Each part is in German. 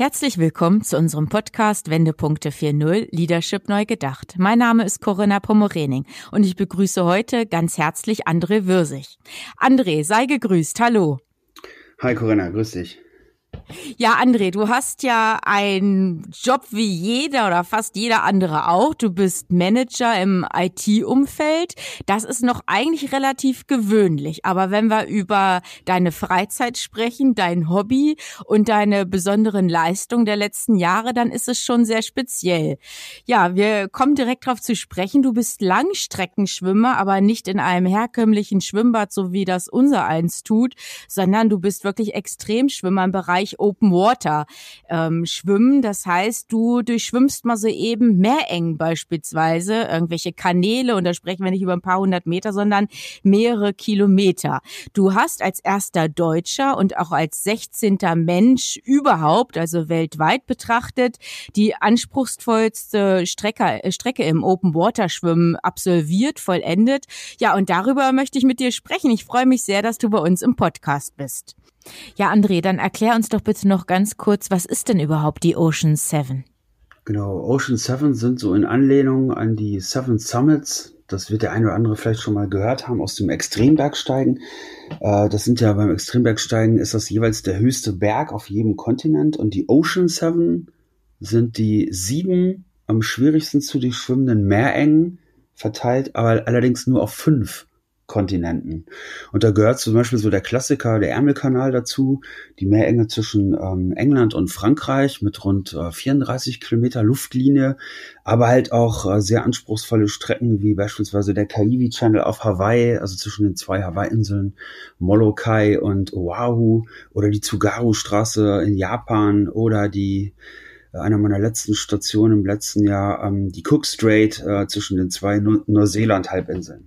Herzlich willkommen zu unserem Podcast Wendepunkte 4.0 Leadership neu gedacht. Mein Name ist Corinna Pomorening und ich begrüße heute ganz herzlich André Würsig. André, sei gegrüßt. Hallo. Hi Corinna, grüß dich. Ja, André, du hast ja einen Job wie jeder oder fast jeder andere auch. Du bist Manager im IT-Umfeld. Das ist noch eigentlich relativ gewöhnlich. Aber wenn wir über deine Freizeit sprechen, dein Hobby und deine besonderen Leistungen der letzten Jahre, dann ist es schon sehr speziell. Ja, wir kommen direkt darauf zu sprechen. Du bist Langstreckenschwimmer, aber nicht in einem herkömmlichen Schwimmbad, so wie das unser eins tut, sondern du bist wirklich Extremschwimmer im Bereich Open Water ähm, schwimmen. Das heißt, du durchschwimmst mal so eben Meerengen beispielsweise, irgendwelche Kanäle und da sprechen wir nicht über ein paar hundert Meter, sondern mehrere Kilometer. Du hast als erster Deutscher und auch als 16. Mensch überhaupt, also weltweit betrachtet, die anspruchsvollste Strecke, äh, Strecke im Open Water Schwimmen absolviert, vollendet. Ja, und darüber möchte ich mit dir sprechen. Ich freue mich sehr, dass du bei uns im Podcast bist. Ja, André, dann erklär uns doch bitte noch ganz kurz, was ist denn überhaupt die Ocean Seven? Genau, Ocean Seven sind so in Anlehnung an die Seven Summits. Das wird der eine oder andere vielleicht schon mal gehört haben aus dem Extrembergsteigen. Äh, das sind ja beim Extrembergsteigen ist das jeweils der höchste Berg auf jedem Kontinent und die Ocean Seven sind die sieben am schwierigsten zu durchschwimmenden Meerengen verteilt, aber allerdings nur auf fünf Kontinenten. Und da gehört zum Beispiel so der Klassiker, der Ärmelkanal dazu, die Meerenge zwischen ähm, England und Frankreich mit rund äh, 34 Kilometer Luftlinie, aber halt auch äh, sehr anspruchsvolle Strecken wie beispielsweise der Kaiwi Channel auf Hawaii, also zwischen den zwei Hawaii-Inseln Molokai und Oahu oder die Tsugaru-Straße in Japan oder die äh, einer meiner letzten Stationen im letzten Jahr, ähm, die Cook Strait äh, zwischen den zwei Neuseeland-Halbinseln.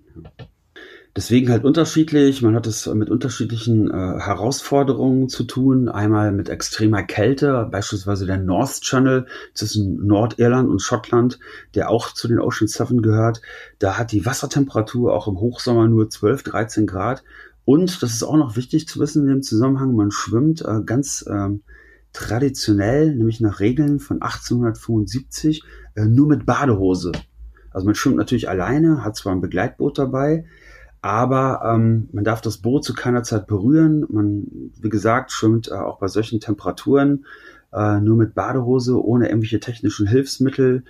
Deswegen halt unterschiedlich. Man hat es mit unterschiedlichen äh, Herausforderungen zu tun. Einmal mit extremer Kälte, beispielsweise der North Channel zwischen Nordirland und Schottland, der auch zu den Ocean Seven gehört. Da hat die Wassertemperatur auch im Hochsommer nur 12, 13 Grad. Und das ist auch noch wichtig zu wissen in dem Zusammenhang, man schwimmt äh, ganz äh, traditionell, nämlich nach Regeln von 1875, äh, nur mit Badehose. Also man schwimmt natürlich alleine, hat zwar ein Begleitboot dabei, aber ähm, man darf das Boot zu keiner Zeit berühren. Man, wie gesagt, schwimmt äh, auch bei solchen Temperaturen äh, nur mit Badehose, ohne irgendwelche technischen Hilfsmittel.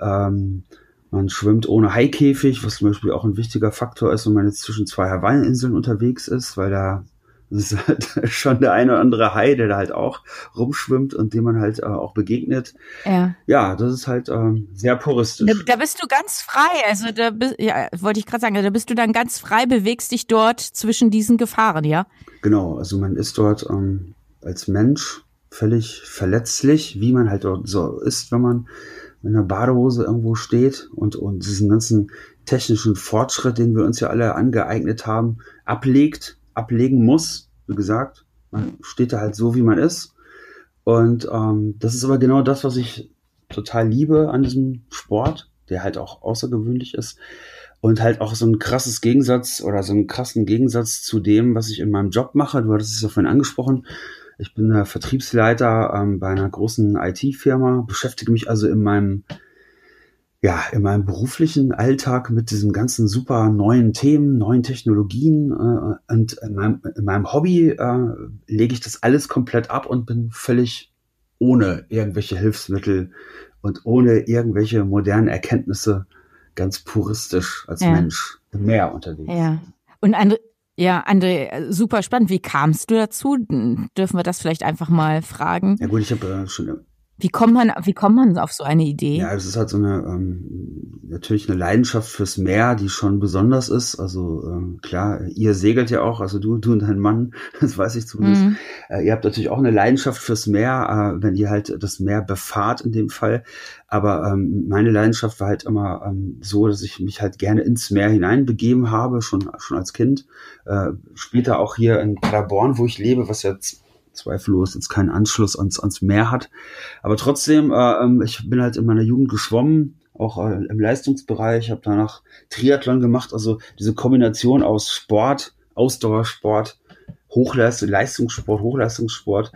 Ähm, man schwimmt ohne Haikäfig, was zum Beispiel auch ein wichtiger Faktor ist, wenn man jetzt zwischen zwei Hawaii-Inseln unterwegs ist, weil da das ist halt schon der eine oder andere Hai, der da halt auch rumschwimmt und dem man halt äh, auch begegnet. Ja. Ja, das ist halt ähm, sehr puristisch. Da, da, bist du ganz frei. Also da bist, ja, wollte ich gerade sagen, da bist du dann ganz frei, bewegst dich dort zwischen diesen Gefahren, ja? Genau, also man ist dort ähm, als Mensch völlig verletzlich, wie man halt dort so ist, wenn man in einer Badehose irgendwo steht und, und diesen ganzen technischen Fortschritt, den wir uns ja alle angeeignet haben, ablegt ablegen muss. Wie gesagt, man steht da halt so, wie man ist. Und ähm, das ist aber genau das, was ich total liebe an diesem Sport, der halt auch außergewöhnlich ist. Und halt auch so ein krasses Gegensatz oder so einen krassen Gegensatz zu dem, was ich in meinem Job mache. Du hattest es ja vorhin angesprochen. Ich bin der Vertriebsleiter ähm, bei einer großen IT-Firma, beschäftige mich also in meinem ja, in meinem beruflichen Alltag mit diesen ganzen super neuen Themen, neuen Technologien äh, und in meinem, in meinem Hobby äh, lege ich das alles komplett ab und bin völlig ohne irgendwelche Hilfsmittel und ohne irgendwelche modernen Erkenntnisse ganz puristisch als ja. Mensch im Meer unterwegs. Ja. Und André, ja, André, super spannend. Wie kamst du dazu? Dürfen wir das vielleicht einfach mal fragen? Ja gut, ich habe äh, schon Wie kommt man, wie kommt man auf so eine Idee? Ja, es ist halt so eine, ähm, natürlich eine Leidenschaft fürs Meer, die schon besonders ist. Also ähm, klar, ihr segelt ja auch, also du, du und dein Mann, das weiß ich zumindest. Mhm. Äh, ihr habt natürlich auch eine Leidenschaft fürs Meer, äh, wenn ihr halt das Meer befahrt in dem Fall. Aber ähm, meine Leidenschaft war halt immer ähm, so, dass ich mich halt gerne ins Meer hineinbegeben habe, schon, schon als Kind. Äh, später auch hier in Paderborn, wo ich lebe, was jetzt zweifellos jetzt keinen Anschluss ans, ans Meer hat. Aber trotzdem, äh, ähm, ich bin halt in meiner Jugend geschwommen, auch äh, im Leistungsbereich, habe danach Triathlon gemacht, also diese Kombination aus Sport, Ausdauersport, Hochleistung, Leistungssport, Hochleistungssport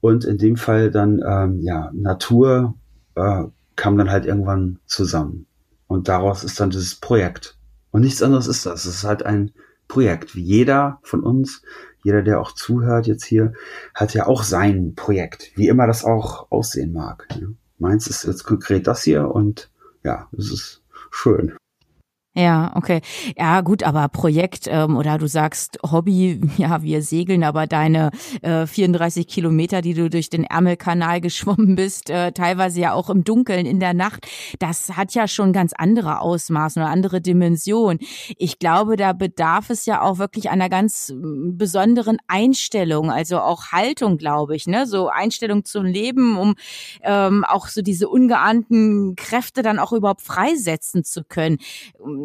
und in dem Fall dann ähm, ja Natur äh, kam dann halt irgendwann zusammen. Und daraus ist dann dieses Projekt. Und nichts anderes ist das. Es ist halt ein Projekt, wie jeder von uns jeder, der auch zuhört jetzt hier, hat ja auch sein Projekt, wie immer das auch aussehen mag. Meins ist jetzt konkret das hier und ja, es ist schön. Ja, okay. Ja, gut, aber Projekt ähm, oder du sagst Hobby, ja, wir segeln, aber deine äh, 34 Kilometer, die du durch den Ärmelkanal geschwommen bist, äh, teilweise ja auch im Dunkeln in der Nacht, das hat ja schon ganz andere Ausmaße oder andere Dimensionen. Ich glaube, da bedarf es ja auch wirklich einer ganz besonderen Einstellung, also auch Haltung, glaube ich, ne, so Einstellung zum Leben, um ähm, auch so diese ungeahnten Kräfte dann auch überhaupt freisetzen zu können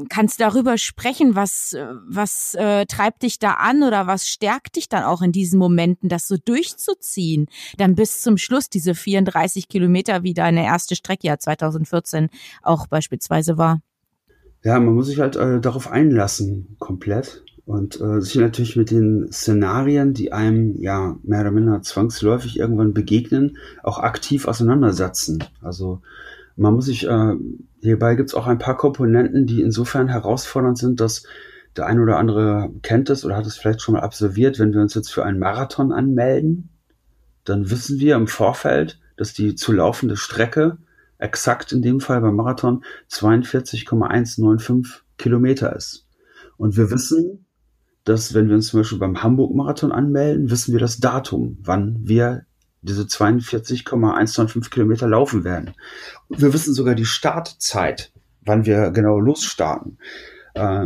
kannst darüber sprechen, was, was äh, treibt dich da an oder was stärkt dich dann auch in diesen Momenten, das so durchzuziehen, dann bis zum Schluss diese 34 Kilometer, wie deine erste Strecke ja 2014 auch beispielsweise war. Ja, man muss sich halt äh, darauf einlassen, komplett. Und äh, sich natürlich mit den Szenarien, die einem ja mehr oder minder zwangsläufig irgendwann begegnen, auch aktiv auseinandersetzen. Also man muss sich, äh, hierbei gibt es auch ein paar Komponenten, die insofern herausfordernd sind, dass der eine oder andere kennt es oder hat es vielleicht schon mal absolviert. Wenn wir uns jetzt für einen Marathon anmelden, dann wissen wir im Vorfeld, dass die zu laufende Strecke exakt in dem Fall beim Marathon 42,195 Kilometer ist. Und wir wissen, dass wenn wir uns zum Beispiel beim Hamburg-Marathon anmelden, wissen wir das Datum, wann wir diese 42,195 Kilometer laufen werden. Wir wissen sogar die Startzeit, wann wir genau losstarten. Äh,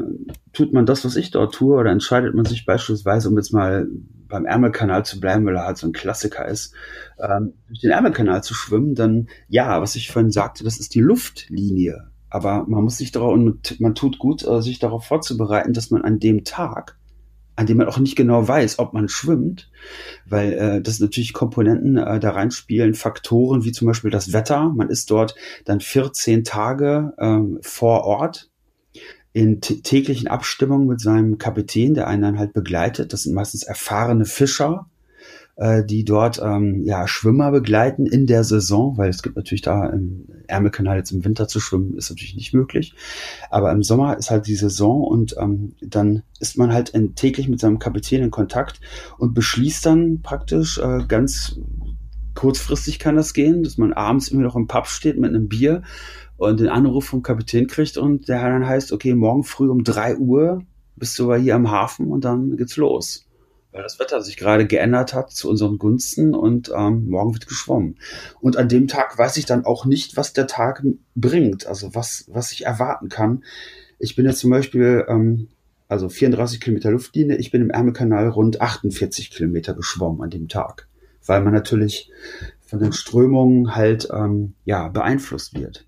tut man das, was ich dort tue, oder entscheidet man sich beispielsweise, um jetzt mal beim Ärmelkanal zu bleiben, weil er halt so ein Klassiker ist, ähm, durch den Ärmelkanal zu schwimmen, dann ja, was ich vorhin sagte, das ist die Luftlinie. Aber man muss sich darauf, und man tut gut, äh, sich darauf vorzubereiten, dass man an dem Tag an dem man auch nicht genau weiß, ob man schwimmt, weil äh, das natürlich Komponenten äh, da reinspielen, Faktoren wie zum Beispiel das Wetter. Man ist dort dann 14 Tage ähm, vor Ort in täglichen Abstimmungen mit seinem Kapitän, der einen dann halt begleitet. Das sind meistens erfahrene Fischer, äh, die dort ähm, ja, Schwimmer begleiten in der Saison, weil es gibt natürlich da im Ärmelkanal jetzt im Winter zu schwimmen, ist natürlich nicht möglich. Aber im Sommer ist halt die Saison und ähm, dann ist man halt in, täglich mit seinem Kapitän in Kontakt und beschließt dann praktisch äh, ganz kurzfristig kann das gehen, dass man abends immer noch im Pub steht mit einem Bier und den Anruf vom Kapitän kriegt und der dann heißt, okay, morgen früh um drei Uhr bist du hier am Hafen und dann geht's los weil das Wetter sich gerade geändert hat zu unseren Gunsten und ähm, morgen wird geschwommen. Und an dem Tag weiß ich dann auch nicht, was der Tag bringt, also was, was ich erwarten kann. Ich bin jetzt zum Beispiel, ähm, also 34 Kilometer Luftlinie, ich bin im Ärmelkanal rund 48 Kilometer geschwommen an dem Tag, weil man natürlich von den Strömungen halt ähm, ja beeinflusst wird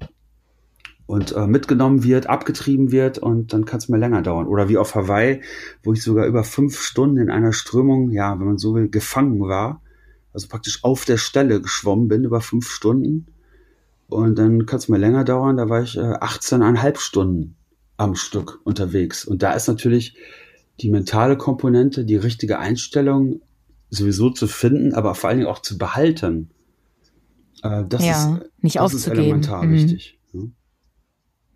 und äh, mitgenommen wird, abgetrieben wird und dann kann es mal länger dauern. Oder wie auf Hawaii, wo ich sogar über fünf Stunden in einer Strömung, ja, wenn man so will, gefangen war. Also praktisch auf der Stelle geschwommen bin über fünf Stunden. Und dann kann es mal länger dauern. Da war ich äh, 18,5 Stunden am Stück unterwegs. Und da ist natürlich die mentale Komponente, die richtige Einstellung sowieso zu finden, aber vor allen Dingen auch zu behalten. Äh, das ja, ist, nicht das aufzugeben. ist elementar mhm. wichtig.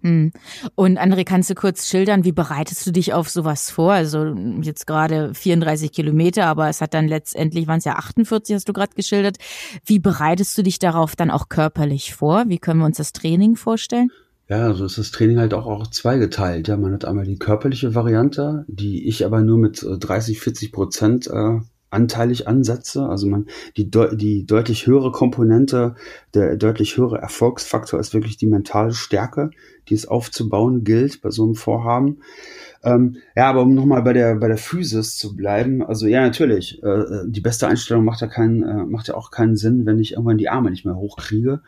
Hm. Und André, kannst du kurz schildern, wie bereitest du dich auf sowas vor? Also jetzt gerade 34 Kilometer, aber es hat dann letztendlich, waren es ja 48, hast du gerade geschildert. Wie bereitest du dich darauf dann auch körperlich vor? Wie können wir uns das Training vorstellen? Ja, also ist das Training halt auch, auch zweigeteilt. Ja, man hat einmal die körperliche Variante, die ich aber nur mit 30, äh, 40 Prozent äh, anteilig ansetze. Also man, die, die deutlich höhere Komponente, der deutlich höhere Erfolgsfaktor ist wirklich die mentale Stärke, die es aufzubauen gilt bei so einem Vorhaben. Ähm, ja, aber um nochmal bei der, bei der Physis zu bleiben, also ja, natürlich, äh, die beste Einstellung macht ja keinen, äh, macht ja auch keinen Sinn, wenn ich irgendwann die Arme nicht mehr hochkriege.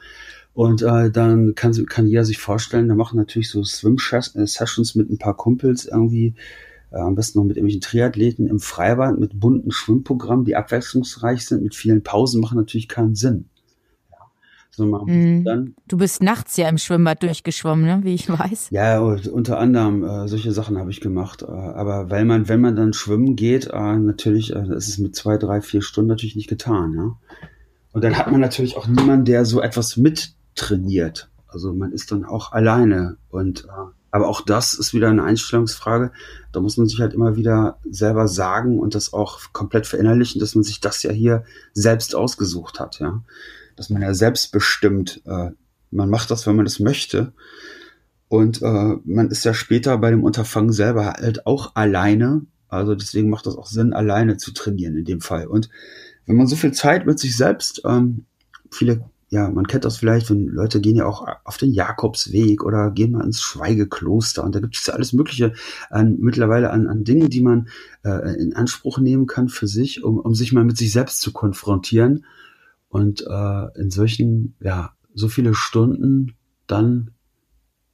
Und äh, dann kann, kann jeder sich vorstellen, da machen natürlich so Swim-Sessions mit ein paar Kumpels irgendwie, äh, am besten noch mit irgendwelchen Triathleten im Freibad mit bunten Schwimmprogrammen, die abwechslungsreich sind, mit vielen Pausen, machen natürlich keinen Sinn. So mhm. du bist nachts ja im Schwimmbad durchgeschwommen, ne? wie ich weiß. Ja, unter anderem äh, solche Sachen habe ich gemacht. Äh, aber weil man, wenn man dann schwimmen geht, äh, natürlich, äh, ist mit zwei, drei, vier Stunden natürlich nicht getan. Ja? Und dann hat man natürlich auch niemanden, der so etwas mittrainiert. Also man ist dann auch alleine. Und äh, aber auch das ist wieder eine Einstellungsfrage. Da muss man sich halt immer wieder selber sagen und das auch komplett verinnerlichen, dass man sich das ja hier selbst ausgesucht hat, ja dass man ja selbstbestimmt, äh, man macht das, wenn man das möchte. Und äh, man ist ja später bei dem Unterfangen selber halt auch alleine. Also deswegen macht das auch Sinn, alleine zu trainieren in dem Fall. Und wenn man so viel Zeit mit sich selbst, ähm, viele, ja, man kennt das vielleicht, wenn Leute gehen ja auch auf den Jakobsweg oder gehen mal ins Schweigekloster und da gibt es ja alles Mögliche an, mittlerweile an, an Dingen, die man äh, in Anspruch nehmen kann für sich, um, um sich mal mit sich selbst zu konfrontieren und äh, in solchen, ja, so viele Stunden dann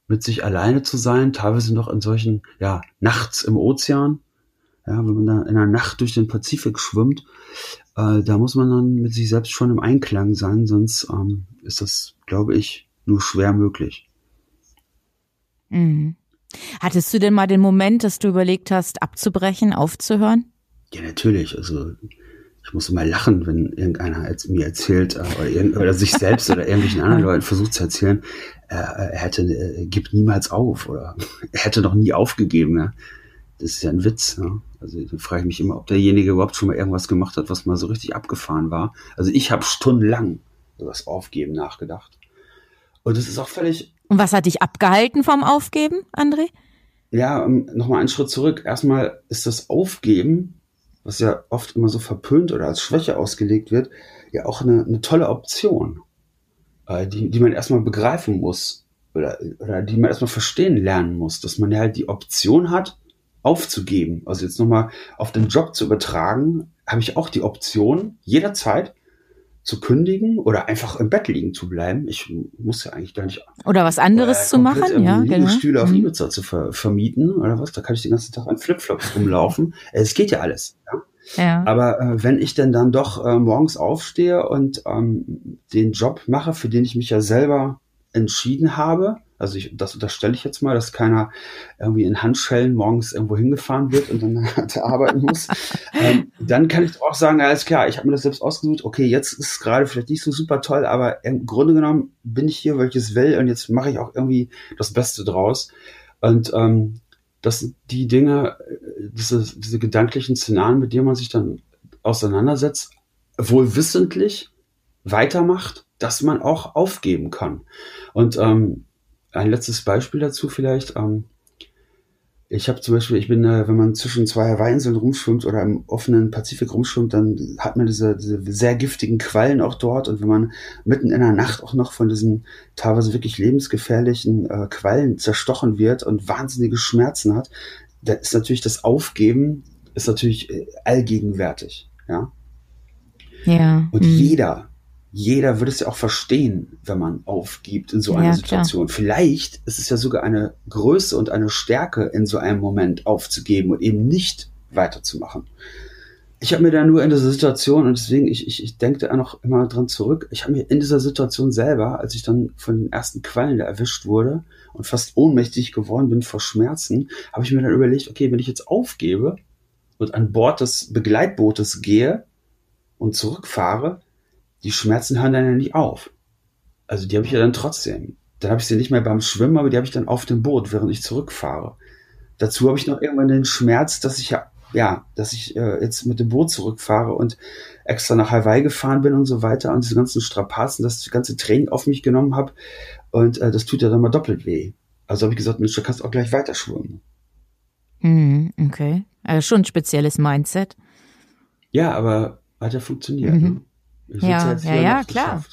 mit sich alleine zu sein, teilweise noch in solchen, ja, nachts im Ozean, ja, wenn man da in der Nacht durch den Pazifik schwimmt, äh, da muss man dann mit sich selbst schon im Einklang sein, sonst ähm, ist das, glaube ich, nur schwer möglich. Mhm. Hattest du denn mal den Moment, dass du überlegt hast, abzubrechen, aufzuhören? Ja, natürlich. Also ich muss immer lachen, wenn irgendeiner jetzt mir erzählt äh, oder, oder, sich selbst oder irgendwelchen anderen Leuten versucht zu erzählen, äh, er hätte, äh, gibt niemals auf oder er hätte noch nie aufgegeben. Ja? Das ist ja ein Witz. Ja? Also da frage ich mich immer, ob derjenige überhaupt schon mal irgendwas gemacht hat, was mal so richtig abgefahren war. Also ich habe stundenlang über das Aufgeben nachgedacht. Und das ist auch völlig. Und was hat dich abgehalten vom Aufgeben, André? Ja, nochmal einen Schritt zurück. Erstmal ist das Aufgeben was ja oft immer so verpönt oder als Schwäche ausgelegt wird, ja auch eine, eine tolle Option, äh, die, die man erstmal begreifen muss oder, oder die man erstmal verstehen lernen muss, dass man ja halt die Option hat, aufzugeben. Also jetzt nochmal auf den Job zu übertragen, habe ich auch die Option, jederzeit zu kündigen oder einfach im Bett liegen zu bleiben. Ich muss ja eigentlich gar nicht. Oder was anderes äh, zu machen, ja. Genau. Stühle auf mhm. Ibiza zu ver vermieten oder was. Da kann ich den ganzen Tag an Flipflops rumlaufen. Es geht ja alles. Ja? Ja. Aber äh, wenn ich denn dann doch äh, morgens aufstehe und ähm, den Job mache, für den ich mich ja selber entschieden habe, also ich, das unterstelle ich jetzt mal, dass keiner irgendwie in Handschellen morgens irgendwo hingefahren wird und dann arbeiten muss. ähm, dann kann ich auch sagen, alles klar, ich habe mir das selbst ausgesucht. Okay, jetzt ist es gerade vielleicht nicht so super toll, aber im Grunde genommen bin ich hier, weil ich es will und jetzt mache ich auch irgendwie das Beste draus. Und ähm, das sind die Dinge, äh, diese, diese gedanklichen Szenarien, mit denen man sich dann auseinandersetzt, wohl wissentlich weitermacht, dass man auch aufgeben kann. Und ähm, ein letztes Beispiel dazu vielleicht. Ähm, ich habe zum Beispiel, ich bin, äh, wenn man zwischen zwei Hawaii-Inseln rumschwimmt oder im offenen Pazifik rumschwimmt, dann hat man diese, diese sehr giftigen Quallen auch dort. Und wenn man mitten in der Nacht auch noch von diesen teilweise wirklich lebensgefährlichen äh, Quallen zerstochen wird und wahnsinnige Schmerzen hat, da ist natürlich das Aufgeben ist natürlich äh, allgegenwärtig. Ja. Ja. Und mhm. jeder, jeder würde es ja auch verstehen, wenn man aufgibt in so einer ja, Situation. Klar. Vielleicht ist es ja sogar eine Größe und eine Stärke, in so einem Moment aufzugeben und eben nicht weiterzumachen. Ich habe mir da nur in dieser Situation, und deswegen, ich, ich, ich denke da noch immer dran zurück, ich habe mir in dieser Situation selber, als ich dann von den ersten Quallen da erwischt wurde und fast ohnmächtig geworden bin vor Schmerzen, habe ich mir dann überlegt, okay, wenn ich jetzt aufgebe und an Bord des Begleitbootes gehe und zurückfahre, die Schmerzen hören dann ja nicht auf. Also die habe ich ja dann trotzdem. Dann habe ich sie nicht mehr beim Schwimmen, aber die habe ich dann auf dem Boot, während ich zurückfahre. Dazu habe ich noch irgendwann den Schmerz, dass ich ja, ja, dass ich äh, jetzt mit dem Boot zurückfahre und extra nach Hawaii gefahren bin und so weiter und diese ganzen Strapazen, das ganze Training auf mich genommen habe und äh, das tut ja dann mal doppelt weh. Also habe ich gesagt, Mensch, du kannst auch gleich weiter schwimmen. Mhm, okay. Also schon ein spezielles Mindset. Ja, aber hat ja funktioniert. Mhm. Ne? Ja, ja, ja, klar.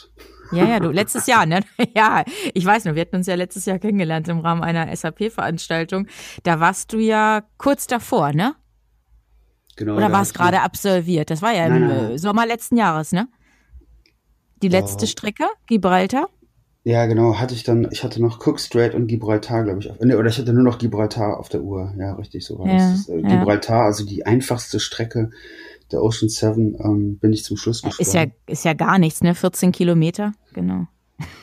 Ja, ja, du, letztes Jahr, ne? Ja, ich weiß noch, wir hatten uns ja letztes Jahr kennengelernt im Rahmen einer SAP-Veranstaltung. Da warst du ja kurz davor, ne? Genau. Oder war es gerade absolviert? Das war ja nein, im nein. Sommer letzten Jahres, ne? Die letzte oh. Strecke, Gibraltar? Ja, genau, hatte ich dann, ich hatte noch Cook Strait und Gibraltar, glaube ich. Auf, nee, oder ich hatte nur noch Gibraltar auf der Uhr. Ja, richtig, so war ja, das. Äh, ja. Gibraltar, also die einfachste Strecke der Ocean Seven, ähm, bin ich zum Schluss gesprungen. Ist ja, ist ja gar nichts, ne? 14 Kilometer, genau.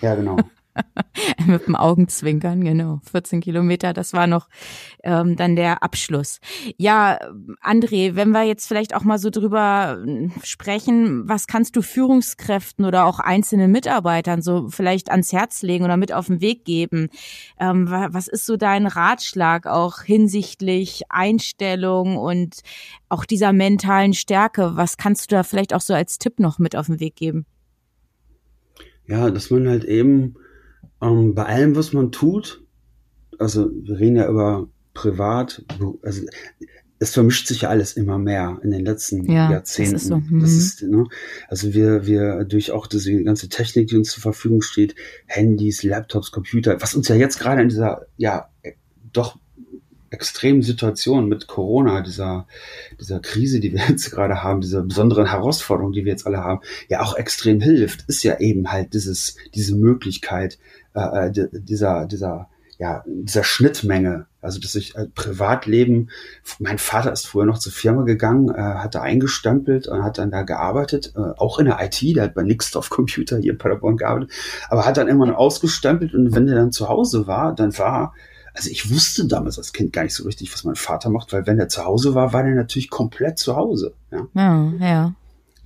Ja, genau. Mit dem Augenzwinkern, genau. 14 Kilometer, das war noch ähm, dann der Abschluss. Ja, André, wenn wir jetzt vielleicht auch mal so drüber hm, sprechen, was kannst du Führungskräften oder auch einzelnen Mitarbeitern so vielleicht ans Herz legen oder mit auf den Weg geben? Ähm, was ist so dein Ratschlag auch hinsichtlich Einstellung und auch dieser mentalen Stärke? Was kannst du da vielleicht auch so als Tipp noch mit auf den Weg geben? Ja, dass man halt eben ähm, bei allem, was man tut, also wir reden ja über privat, also es vermischt sich ja alles immer mehr in den letzten ja, Jahrzehnten. Das ist so. Mhm. Das ist, ne, also wir, wir durch auch diese ganze Technik, die uns zur Verfügung steht, Handys, Laptops, Computer, was uns ja jetzt gerade in dieser, ja, doch extremen Situation mit Corona, dieser, dieser Krise, die wir jetzt gerade haben, dieser besonderen Herausforderung, die wir jetzt alle haben, ja auch extrem hilft, ist ja eben halt dieses, diese Möglichkeit, äh, äh dieser, dieser, ja, dieser Schnittmenge, also dass ich äh, Privatleben, mein Vater ist früher noch zur Firma gegangen, äh, hat da eingestempelt und hat dann da gearbeitet, äh, auch in der IT, der hat bei Nixdorf Computer hier in Paderborn gearbeitet, aber hat dann immer noch ausgestempelt und wenn der dann zu Hause war, dann war also ich wusste damals als Kind gar nicht so richtig, was mein Vater macht, weil wenn er zu Hause war, war er natürlich komplett zu Hause. Ja, ja. ja.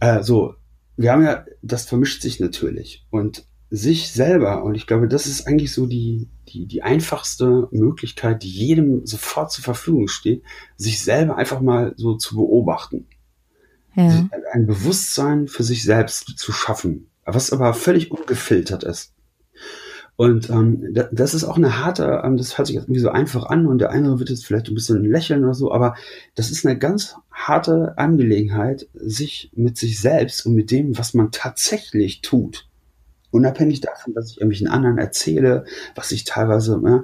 Äh, so, wir haben ja, das vermischt sich natürlich. Und sich selber, und ich glaube, das ist eigentlich so die, die, die einfachste Möglichkeit, die jedem sofort zur Verfügung steht, sich selber einfach mal so zu beobachten. Ja. Ein Bewusstsein für sich selbst zu schaffen, was aber völlig ungefiltert ist. Und ähm, das ist auch eine harte, ähm, das hört sich irgendwie so einfach an und der eine wird jetzt vielleicht ein bisschen lächeln oder so, aber das ist eine ganz harte Angelegenheit, sich mit sich selbst und mit dem, was man tatsächlich tut, unabhängig davon, dass ich irgendwelchen anderen erzähle, was ich teilweise, ja,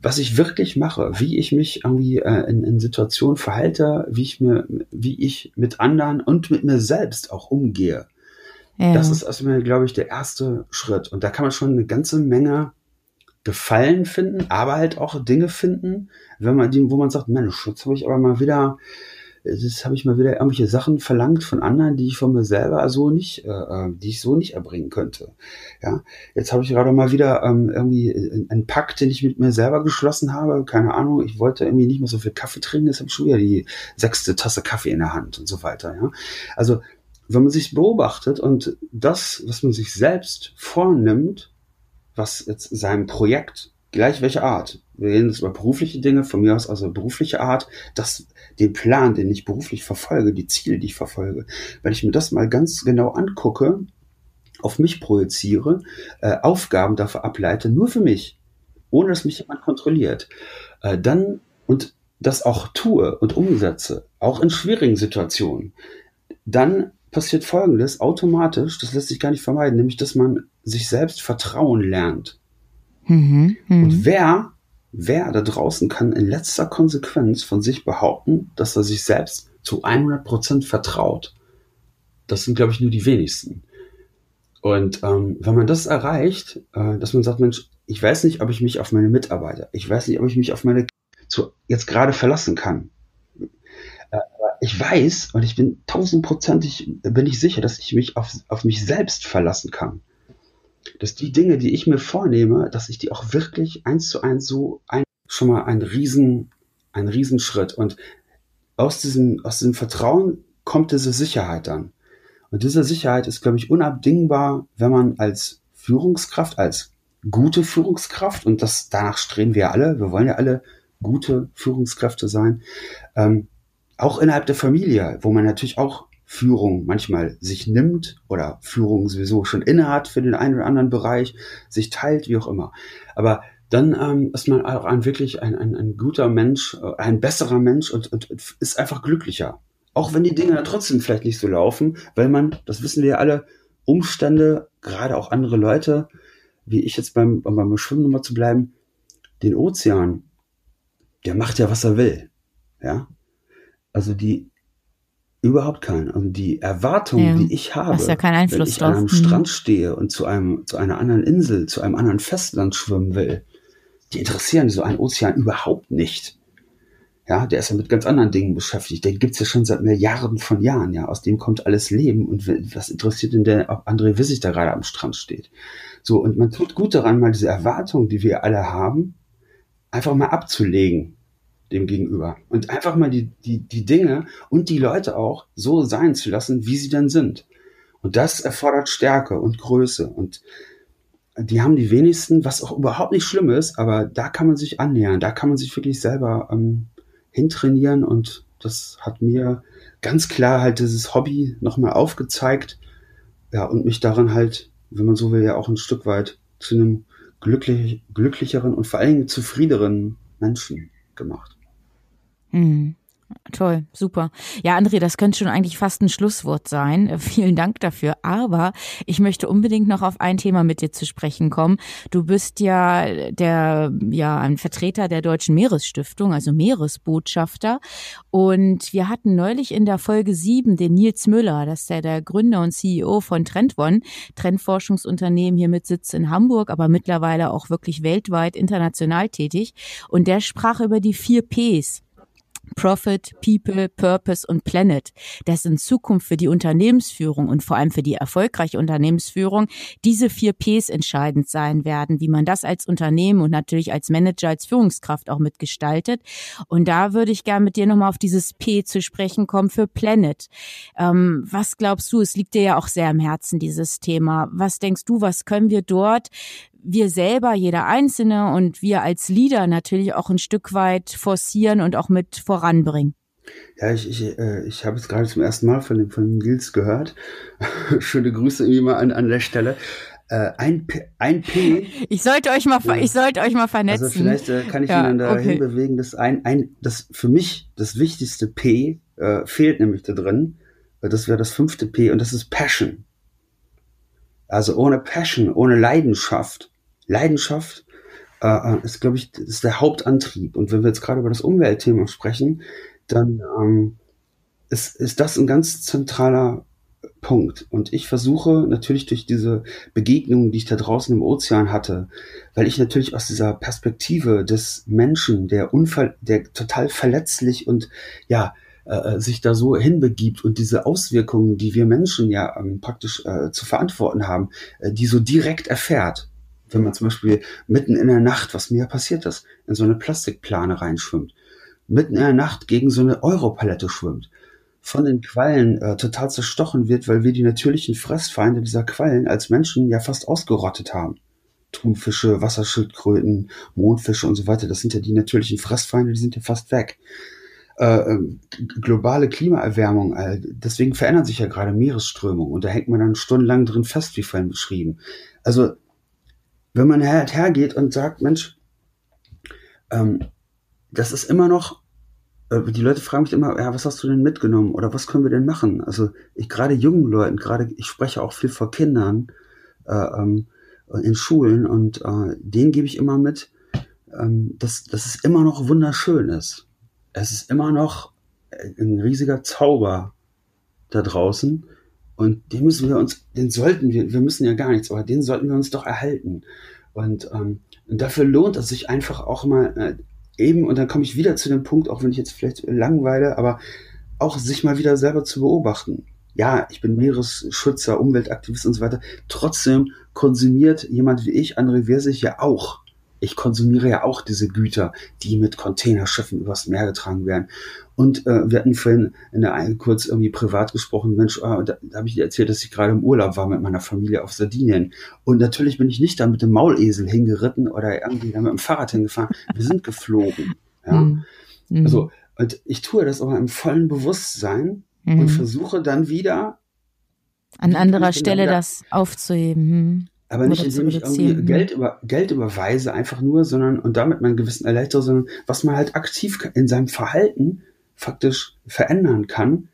was ich wirklich mache, wie ich mich irgendwie äh, in, in Situationen verhalte, wie ich mir, wie ich mit anderen und mit mir selbst auch umgehe. Ja. Das ist erstmal, glaube ich, der erste Schritt. Und da kann man schon eine ganze Menge Gefallen finden, aber halt auch Dinge finden, wenn man die, wo man sagt, Mensch, jetzt habe ich aber mal wieder, das habe ich mal wieder irgendwelche Sachen verlangt von anderen, die ich von mir selber so nicht, äh, äh die ich so nicht erbringen könnte. Ja, jetzt habe ich gerade mal wieder ähm, irgendwie einen Pakt, den ich mit mir selber geschlossen habe. Keine Ahnung, ich wollte irgendwie nicht mehr so viel Kaffee trinken, jetzt habe ich schon wieder die sechste Tasse Kaffee in der Hand und so weiter. Ja, also wenn man sich beobachtet und das, was man sich selbst vornimmt, was jetzt seinem Projekt, gleich welche Art, wir reden jetzt über berufliche Dinge, von mir aus also berufliche Art, das, den Plan, den ich beruflich verfolge, die Ziele, die ich verfolge, wenn ich mir das mal ganz genau angucke, auf mich projiziere, äh, Aufgaben dafür ableite, nur für mich, ohne dass mich jemand kontrolliert, äh, dann und das auch tue und umsetze, auch in schwierigen Situationen, dann passiert Folgendes automatisch, das lässt sich gar nicht vermeiden, nämlich dass man sich selbst vertrauen lernt. Mhm, mh. Und wer, wer da draußen kann in letzter Konsequenz von sich behaupten, dass er sich selbst zu 100% vertraut? Das sind, glaube ich, nur die wenigsten. Und ähm, wenn man das erreicht, äh, dass man sagt, Mensch, ich weiß nicht, ob ich mich auf meine Mitarbeiter, ich weiß nicht, ob ich mich auf meine zu, jetzt gerade verlassen kann ich weiß und ich bin tausendprozentig, bin ich sicher, dass ich mich auf, auf mich selbst verlassen kann. Dass die Dinge, die ich mir vornehme, dass ich die auch wirklich eins zu eins so ein, schon mal ein Riesen, ein Riesenschritt. Und aus diesem, aus diesem Vertrauen kommt diese Sicherheit dann. Und diese Sicherheit ist, glaube ich, unabdingbar, wenn man als Führungskraft, als gute Führungskraft, und das danach streben wir alle, wir wollen ja alle gute Führungskräfte sein, ähm, auch innerhalb der Familie, wo man natürlich auch Führung manchmal sich nimmt oder Führung sowieso schon innehat für den einen oder anderen Bereich, sich teilt, wie auch immer. Aber dann ähm, ist man auch ein wirklich ein, ein, ein guter Mensch, äh, ein besserer Mensch und, und, und ist einfach glücklicher. Auch wenn die Dinge trotzdem vielleicht nicht so laufen, weil man, das wissen wir ja alle, Umstände, gerade auch andere Leute, wie ich jetzt beim, beim Schwimmen nochmal zu bleiben, den Ozean, der macht ja, was er will. Ja. Also die überhaupt keinen. Also die Erwartung, ja, die ich habe, ja wenn ich drauf. an einem mhm. Strand stehe und zu einem, zu einer anderen Insel, zu einem anderen Festland schwimmen will, die interessieren so einen Ozean überhaupt nicht. Ja, der ist ja mit ganz anderen Dingen beschäftigt. Den gibt's ja schon seit Milliarden von Jahren, ja. Aus dem kommt alles Leben. Und was interessiert denn der, ob André Wissig da gerade am Strand steht? So, und man tut gut daran, mal diese Erwartungen, die wir alle haben, einfach mal abzulegen dem Gegenüber. Und einfach mal die, die, die Dinge und die Leute auch so sein zu lassen, wie sie dann sind. Und das erfordert Stärke und Größe. Und die haben die wenigsten, was auch überhaupt nicht schlimm ist, aber da kann man sich annähern, da kann man sich wirklich selber ähm, hintrainieren und das hat mir ganz klar halt dieses Hobby nochmal aufgezeigt, ja, und mich daran halt, wenn man so will, ja auch ein Stück weit zu einem glücklich, glücklicheren und vor allen Dingen zufriedeneren Menschen gemacht. Mhm. Toll, super. Ja, André, das könnte schon eigentlich fast ein Schlusswort sein. Äh, vielen Dank dafür. Aber ich möchte unbedingt noch auf ein Thema mit dir zu sprechen kommen. Du bist ja der, ja, ein Vertreter der Deutschen Meeresstiftung, also Meeresbotschafter. Und wir hatten neulich in der Folge sieben den Nils Müller, das ist ja der Gründer und CEO von Trendone, Trendforschungsunternehmen hier mit Sitz in Hamburg, aber mittlerweile auch wirklich weltweit international tätig. Und der sprach über die vier Ps Profit, People, Purpose und Planet, dass in Zukunft für die Unternehmensführung und vor allem für die erfolgreiche Unternehmensführung diese vier Ps entscheidend sein werden, wie man das als Unternehmen und natürlich als Manager, als Führungskraft auch mitgestaltet. Und da würde ich gerne mit dir nochmal auf dieses P zu sprechen kommen für Planet. Ähm, was glaubst du? Es liegt dir ja auch sehr am Herzen, dieses Thema. Was denkst du, was können wir dort wir selber, jeder Einzelne und wir als Leader natürlich auch ein Stück weit forcieren und auch mit voranbringen. Ja, ich, ich, äh, ich habe es gerade zum ersten Mal von dem, von dem Nils gehört. Schöne Grüße irgendwie mal an, an der Stelle. Äh, ein, P, ein P. Ich sollte euch mal, ja. ich sollte euch mal vernetzen. Also vielleicht äh, kann ich ja, ihn dann dahin okay. bewegen, dass ein, ein, das für mich das wichtigste P äh, fehlt nämlich da drin. Das wäre das fünfte P und das ist Passion. Also ohne Passion, ohne Leidenschaft Leidenschaft äh, äh ist, glaube ich, ist der Hauptantrieb. Und wenn wir jetzt gerade über das Umweltthema sprechen, dann ähm, ist, ist das ein ganz zentraler Punkt. Und ich versuche natürlich durch diese Begegnungen, die ich da draußen im Ozean hatte, weil ich natürlich aus dieser Perspektive des Menschen, der unfall, der total verletzlich und ja, äh, sich da so hinbegibt und diese Auswirkungen, die wir Menschen ja ähm, praktisch äh, zu verantworten haben, äh, die so direkt erfährt wenn man zum Beispiel mitten in der Nacht, was mir ja passiert ist, in so eine Plastikplane reinschwimmt, mitten in der Nacht gegen so eine Europalette schwimmt, von den Quallen äh, total zerstochen wird, weil wir die natürlichen Fressfeinde dieser Quallen als Menschen ja fast ausgerottet haben. Thunfische, Wasserschildkröten, Mondfische und so weiter, das sind ja die natürlichen Fressfeinde, die sind ja fast weg. Äh, ähm, globale Klimaerwärmung, äh, deswegen verändern sich ja gerade Meeresströmungen und da hängt man dann stundenlang drin fest, wie vorhin beschrieben. Also wenn man halt hergeht und sagt, Mensch, ähm, das ist immer noch, äh, die Leute fragen mich immer, ja, was hast du denn mitgenommen oder was können wir denn machen? Also ich gerade jungen Leuten, gerade ich spreche auch viel vor Kindern äh, ähm, in Schulen und äh, denen gebe ich immer mit, ähm, dass, dass es immer noch wunderschön ist. Es ist immer noch ein riesiger Zauber da draußen und den müssen wir uns, den sollten wir, wir müssen ja gar nichts, aber den sollten wir uns doch erhalten. Und, ähm, und dafür lohnt es sich einfach auch mal äh, eben, und dann komme ich wieder zu dem Punkt, auch wenn ich jetzt vielleicht langweile, aber auch sich mal wieder selber zu beobachten. Ja, ich bin Meeresschützer, Umweltaktivist und so weiter. Trotzdem konsumiert jemand wie ich, André Versich, ja auch ich konsumiere ja auch diese Güter, die mit Containerschiffen übers Meer getragen werden. Und äh, wir hatten vorhin in der einen kurz irgendwie privat gesprochen, Mensch, äh, da, da habe ich dir erzählt, dass ich gerade im Urlaub war mit meiner Familie auf Sardinien. Und natürlich bin ich nicht da mit dem Maulesel hingeritten oder irgendwie da mit dem Fahrrad hingefahren. Wir sind geflogen. Ja? Mhm. Also, und ich tue das aber im vollen Bewusstsein mhm. und versuche dann wieder an anderer Stelle das aufzuheben. Hm. Aber nicht, indem ich irgendwie Geld, über, Geld überweise, einfach nur, sondern und damit meinen Gewissen erleichtere, sondern was man halt aktiv in seinem Verhalten faktisch verändern kann,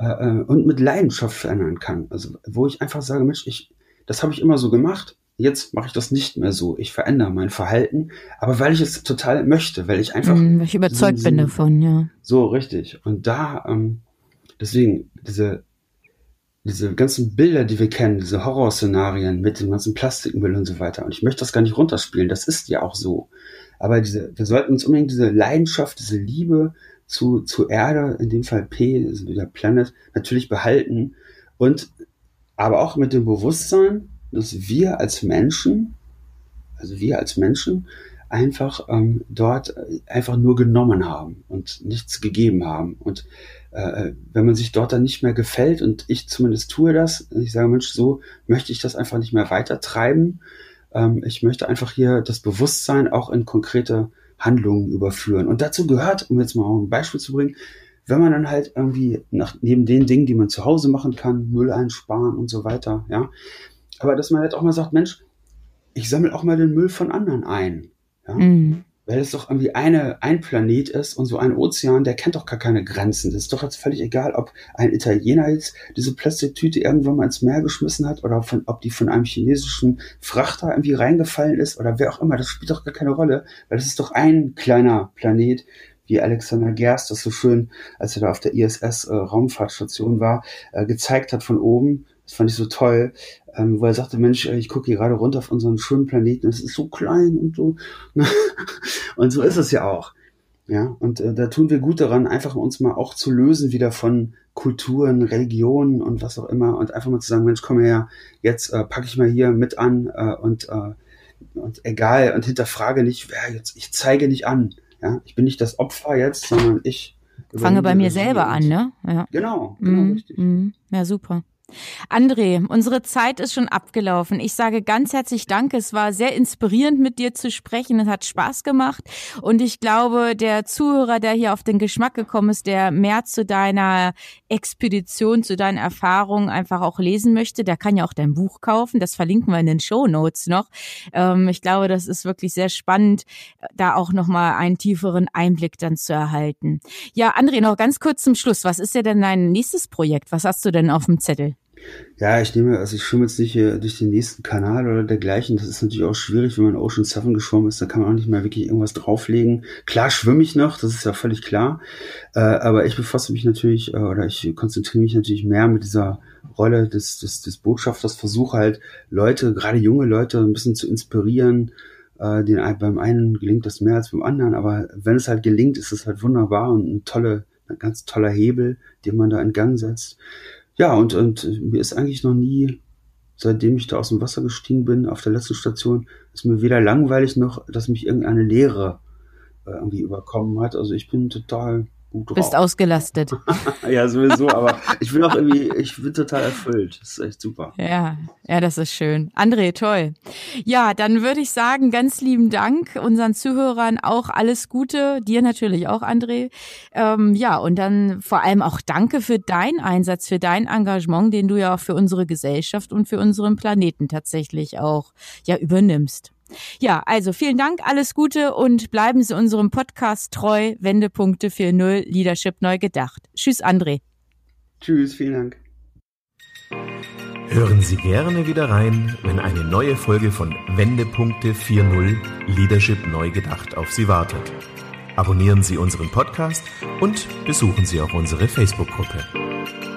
äh, äh, und mit Leidenschaft verändern kann. Also wo ich einfach sage, Mensch, ich, das habe ich immer so gemacht. Jetzt mache ich das nicht mehr so. Ich verändere mein Verhalten, aber weil ich es total möchte, weil ich einfach. Mm, weil ich überzeugt so, bin davon, ja. So, richtig. Und da, ähm, deswegen, diese, diese ganzen Bilder, die wir kennen, diese Horrorszenarien mit dem ganzen Plastikmüll und so weiter. Und ich möchte das gar nicht runterspielen, das ist ja auch so. Aber diese, wir sollten uns unbedingt diese Leidenschaft, diese Liebe zu, zu Erde, in dem Fall P, also wieder Planet, natürlich behalten und aber auch mit dem Bewusstsein, dass wir als Menschen, also wir als Menschen, einfach ähm, dort einfach nur genommen haben und nichts gegeben haben. Und äh, wenn man sich dort dann nicht mehr gefällt, und ich zumindest tue das, ich sage, Mensch, so möchte ich das einfach nicht mehr weiter treiben. Ähm, ich möchte einfach hier das Bewusstsein auch in konkrete Handlungen überführen. Und dazu gehört, um jetzt mal ein Beispiel zu bringen, wenn man dann halt irgendwie nach, neben den Dingen, die man zu Hause machen kann, Müll einsparen und so weiter, ja. Aber dass man halt auch mal sagt, Mensch, ich sammle auch mal den Müll von anderen ein. Ja? Mhm weil es doch irgendwie eine, ein Planet ist und so ein Ozean, der kennt doch gar keine Grenzen. Das ist doch jetzt völlig egal, ob ein Italiener jetzt diese Plastiktüte irgendwann mal ins Meer geschmissen hat oder von, ob die von einem chinesischen Frachter irgendwie reingefallen ist oder wer auch immer. Das spielt doch gar keine Rolle, weil das ist doch ein kleiner Planet, wie Alexander Gerst das so schön, als er da auf der ISS äh, war, äh, gezeigt hat von oben. Das fand ich so toll, ähm, wo er sagte, Mensch, ich gucke hier gerade runter auf unseren schönen Planeten, es ist so klein und so. und so ist es ja auch. Ja, und äh, da tun wir gut daran, einfach uns mal auch zu lösen wieder von Kulturen, Religionen und was auch immer und einfach mal zu sagen, Mensch, komm her, jetzt äh, packe ich mal hier mit an äh, und, äh, und egal und hinterfrage nicht, wer jetzt, ich zeige nicht an. Ja, ich bin nicht das Opfer jetzt, sondern ich fange bei mir selber an, ne? Ja. Genau, genau, mm, richtig. Mm, ja, super. André, unsere Zeit ist schon abgelaufen. Ich sage ganz herzlich Danke. Es war sehr inspirierend, mit dir zu sprechen. Es hat Spaß gemacht. Und ich glaube, der Zuhörer, der hier auf den Geschmack gekommen ist, der mehr zu deiner Expedition, zu deinen Erfahrungen einfach auch lesen möchte, der kann ja auch dein Buch kaufen. Das verlinken wir in den Show Notes noch. Ähm, ich glaube, das ist wirklich sehr spannend, da auch nochmal einen tieferen Einblick dann zu erhalten. Ja, André, noch ganz kurz zum Schluss. Was ist ja denn dein nächstes Projekt? Was hast du denn auf dem Zettel? Ja, ich nehme, also ich schwimme jetzt nicht hier durch den nächsten Kanal oder dergleichen. Das ist natürlich auch schwierig, wenn man Ocean Seven geschwommen ist. Da kann man auch nicht mehr wirklich irgendwas drauflegen. Klar schwimme ich noch, das ist ja völlig klar. Äh, aber ich befasse mich natürlich, äh, oder ich konzentriere mich natürlich mehr mit dieser Rolle des, des, des Botschafters, versuche halt Leute, gerade junge Leute, ein bisschen zu inspirieren. Äh, den, beim einen gelingt das mehr als beim anderen, aber wenn es halt gelingt, ist es halt wunderbar und ein tolle, ein ganz toller Hebel, den man da in Gang setzt. Ja, und, und mir ist eigentlich noch nie, seitdem ich da aus dem Wasser gestiegen bin, auf der letzten Station, ist mir weder langweilig noch, dass mich irgendeine Leere äh, irgendwie überkommen hat. Also ich bin total gut drauf. Bist ausgelastet. ja, sowieso, aber ich bin auch irgendwie, ich bin total erfüllt. Das ist echt super. Ja, ja, das ist schön. André, toll. Ja, dann würde ich sagen, ganz lieben Dank unseren Zuhörern auch alles Gute, dir natürlich auch, André. Ähm, ja, und dann vor allem auch danke für deinen Einsatz, für dein Engagement, den du ja auch für unsere Gesellschaft und für unseren Planeten tatsächlich auch ja übernimmst. Ja, also vielen Dank, alles Gute und bleiben Sie unserem Podcast treu. Wendepunkte 4.0 Leadership neu gedacht. Tschüss, André. Tschüss, vielen Dank. Hören Sie gerne wieder rein, wenn eine neue Folge von Wendepunkte 4.0 Leadership neu gedacht auf Sie wartet. Abonnieren Sie unseren Podcast und besuchen Sie auch unsere Facebook-Gruppe.